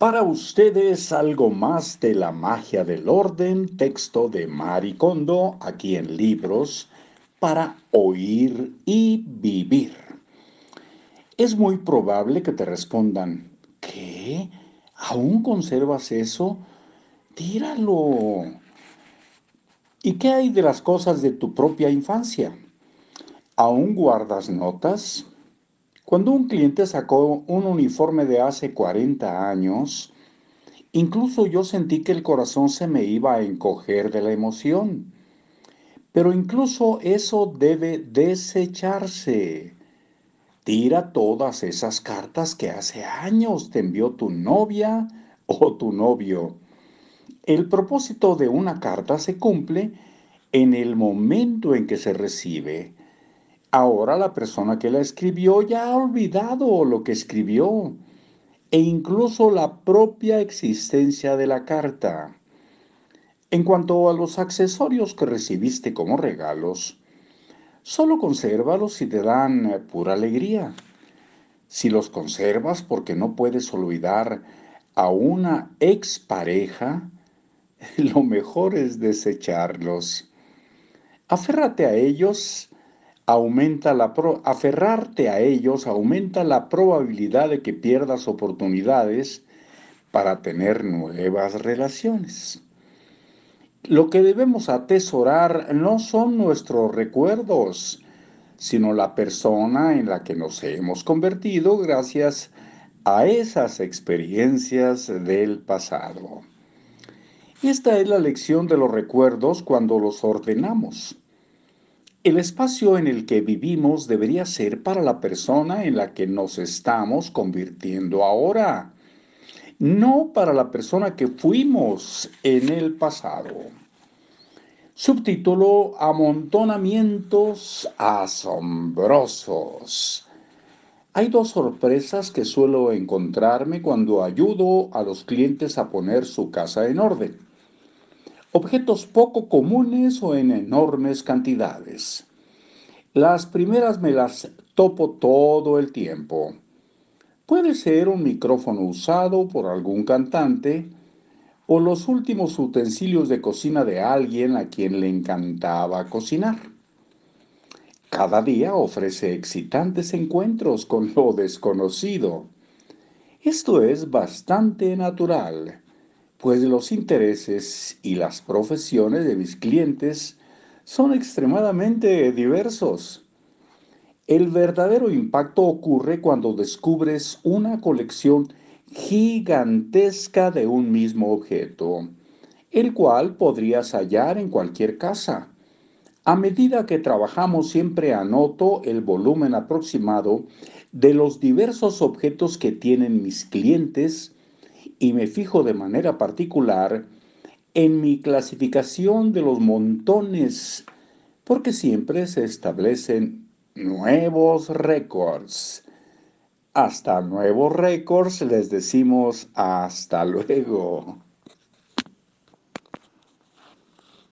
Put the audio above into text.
Para ustedes algo más de la magia del orden, texto de Maricondo, aquí en Libros, para oír y vivir. Es muy probable que te respondan, ¿qué? ¿Aún conservas eso? Tíralo. ¿Y qué hay de las cosas de tu propia infancia? ¿Aún guardas notas? Cuando un cliente sacó un uniforme de hace 40 años, incluso yo sentí que el corazón se me iba a encoger de la emoción. Pero incluso eso debe desecharse. Tira todas esas cartas que hace años te envió tu novia o tu novio. El propósito de una carta se cumple en el momento en que se recibe Ahora la persona que la escribió ya ha olvidado lo que escribió e incluso la propia existencia de la carta. En cuanto a los accesorios que recibiste como regalos, solo consérvalos si te dan pura alegría. Si los conservas porque no puedes olvidar a una expareja, lo mejor es desecharlos. Aférrate a ellos aumenta la aferrarte a ellos aumenta la probabilidad de que pierdas oportunidades para tener nuevas relaciones. Lo que debemos atesorar no son nuestros recuerdos, sino la persona en la que nos hemos convertido gracias a esas experiencias del pasado. Esta es la lección de los recuerdos cuando los ordenamos. El espacio en el que vivimos debería ser para la persona en la que nos estamos convirtiendo ahora, no para la persona que fuimos en el pasado. Subtítulo Amontonamientos asombrosos. Hay dos sorpresas que suelo encontrarme cuando ayudo a los clientes a poner su casa en orden objetos poco comunes o en enormes cantidades. Las primeras me las topo todo el tiempo. Puede ser un micrófono usado por algún cantante o los últimos utensilios de cocina de alguien a quien le encantaba cocinar. Cada día ofrece excitantes encuentros con lo desconocido. Esto es bastante natural pues los intereses y las profesiones de mis clientes son extremadamente diversos. El verdadero impacto ocurre cuando descubres una colección gigantesca de un mismo objeto, el cual podrías hallar en cualquier casa. A medida que trabajamos siempre anoto el volumen aproximado de los diversos objetos que tienen mis clientes, y me fijo de manera particular en mi clasificación de los montones, porque siempre se establecen nuevos récords. Hasta nuevos récords les decimos hasta luego.